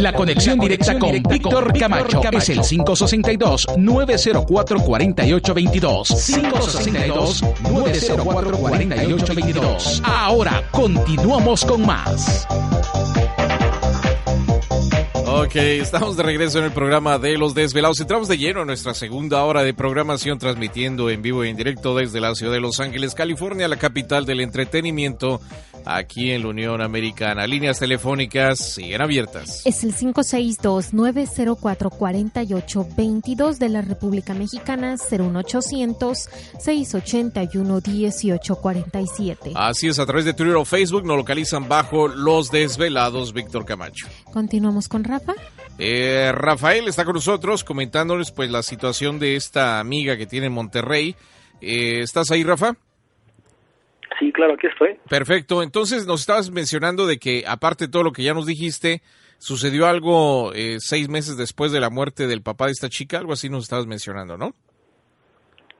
La conexión directa con Víctor Camacho es el 562-904-4822. 562-904-4822. Ahora continuamos con más. Ok, estamos de regreso en el programa de Los Desvelados. Entramos de lleno en nuestra segunda hora de programación, transmitiendo en vivo y en directo desde la ciudad de Los Ángeles, California, la capital del entretenimiento aquí en la Unión Americana. Líneas telefónicas siguen abiertas. Es el 562-904-4822 de la República Mexicana, 01800-681-1847. Así es, a través de Twitter o Facebook nos localizan bajo Los Desvelados, Víctor Camacho. Continuamos con Rafa. Eh, Rafael está con nosotros comentándoles pues la situación de esta amiga que tiene en Monterrey. Eh, ¿Estás ahí, Rafa? Sí, claro, aquí estoy. Perfecto. Entonces nos estabas mencionando de que, aparte de todo lo que ya nos dijiste, sucedió algo eh, seis meses después de la muerte del papá de esta chica. Algo así nos estabas mencionando, ¿no?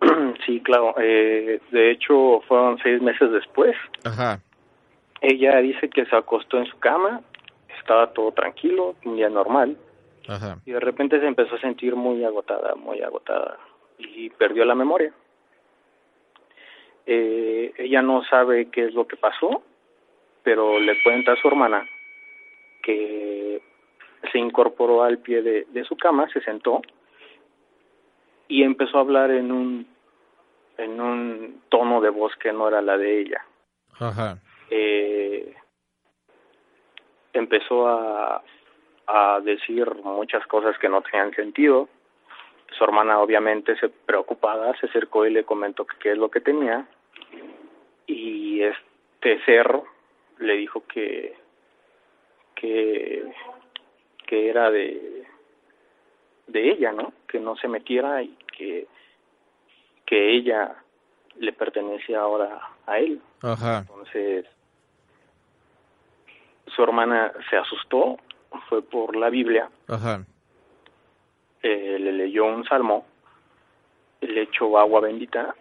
Sí, claro. Eh, de hecho, fueron seis meses después. Ajá. Ella dice que se acostó en su cama, estaba todo tranquilo, un día normal, Ajá. y de repente se empezó a sentir muy agotada, muy agotada, y perdió la memoria. Eh, ella no sabe qué es lo que pasó, pero le cuenta a su hermana que se incorporó al pie de, de su cama, se sentó y empezó a hablar en un en un tono de voz que no era la de ella. Ajá. Eh, empezó a, a decir muchas cosas que no tenían sentido. Su hermana obviamente se preocupada se acercó y le comentó que qué es lo que tenía y este cerro le dijo que que que era de de ella, ¿no? Que no se metiera y que que ella le pertenece ahora a él. Ajá. Entonces su hermana se asustó, fue por la Biblia, Ajá. Eh, le leyó un salmo, le echó agua bendita,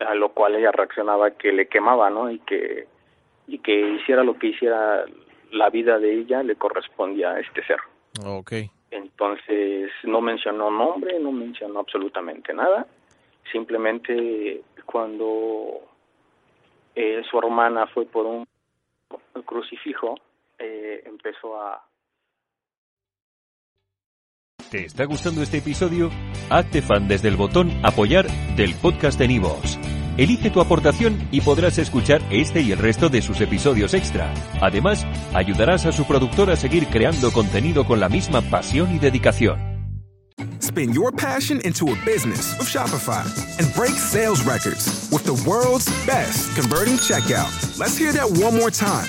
a lo cual ella reaccionaba que le quemaba, ¿no? Y que y que hiciera lo que hiciera la vida de ella le correspondía a este ser. Ok. Entonces no mencionó nombre, no mencionó absolutamente nada. Simplemente cuando eh, su hermana fue por un crucifijo, eh, empezó a, ¿Te está gustando este episodio? Hazte fan desde el botón Apoyar del podcast de Nivos. Elige tu aportación y podrás escuchar este y el resto de sus episodios extra. Además, ayudarás a su productor a seguir creando contenido con la misma pasión y dedicación. Spin your passion into a business with Shopify and break sales records with the world's best converting checkout. Let's hear that one more time.